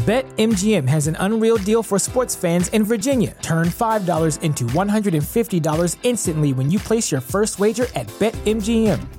BetMGM has an unreal deal for sports fans in Virginia. Turn $5 into $150 instantly when you place your first wager at BetMGM.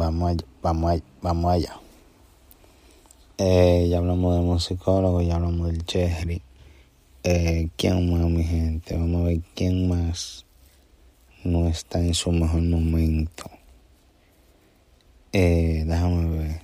Vamos allá, vamos allá, vamos allá. Eh, ya hablamos de musicólogo, ya hablamos del Cherry. Eh, ¿Quién más, mi gente? Vamos a ver quién más no está en su mejor momento. Eh, déjame ver.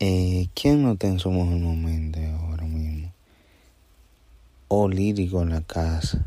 Eh, ¿Quién no está en su mejor momento ahora mismo? O lírico en la casa.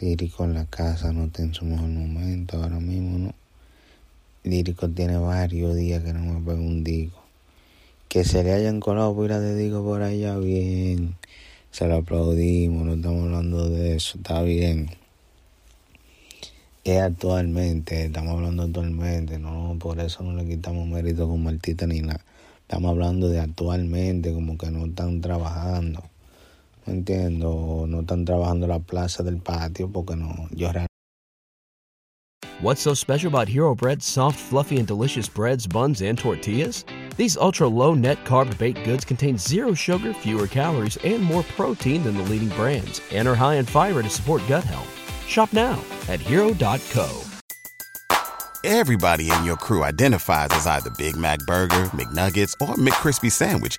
Lírico en la casa no está en su mejor momento ahora mismo, ¿no? Lírico tiene varios días que no me pega un digo. Que se le hayan colado pila de digo por allá, bien. Se lo aplaudimos, no estamos hablando de eso, está bien. Es actualmente, estamos hablando actualmente, no, por eso no le quitamos mérito con Martita ni nada. Estamos hablando de actualmente, como que no están trabajando. No entiendo, no están trabajando la plaza del patio porque no lloran. What's so special about Hero Bread's soft, fluffy, and delicious breads, buns, and tortillas? These ultra low net carb baked goods contain zero sugar, fewer calories, and more protein than the leading brands, and are high in fiber to support gut health. Shop now at hero.co. Everybody in your crew identifies as either Big Mac Burger, McNuggets, or McCrispy Sandwich.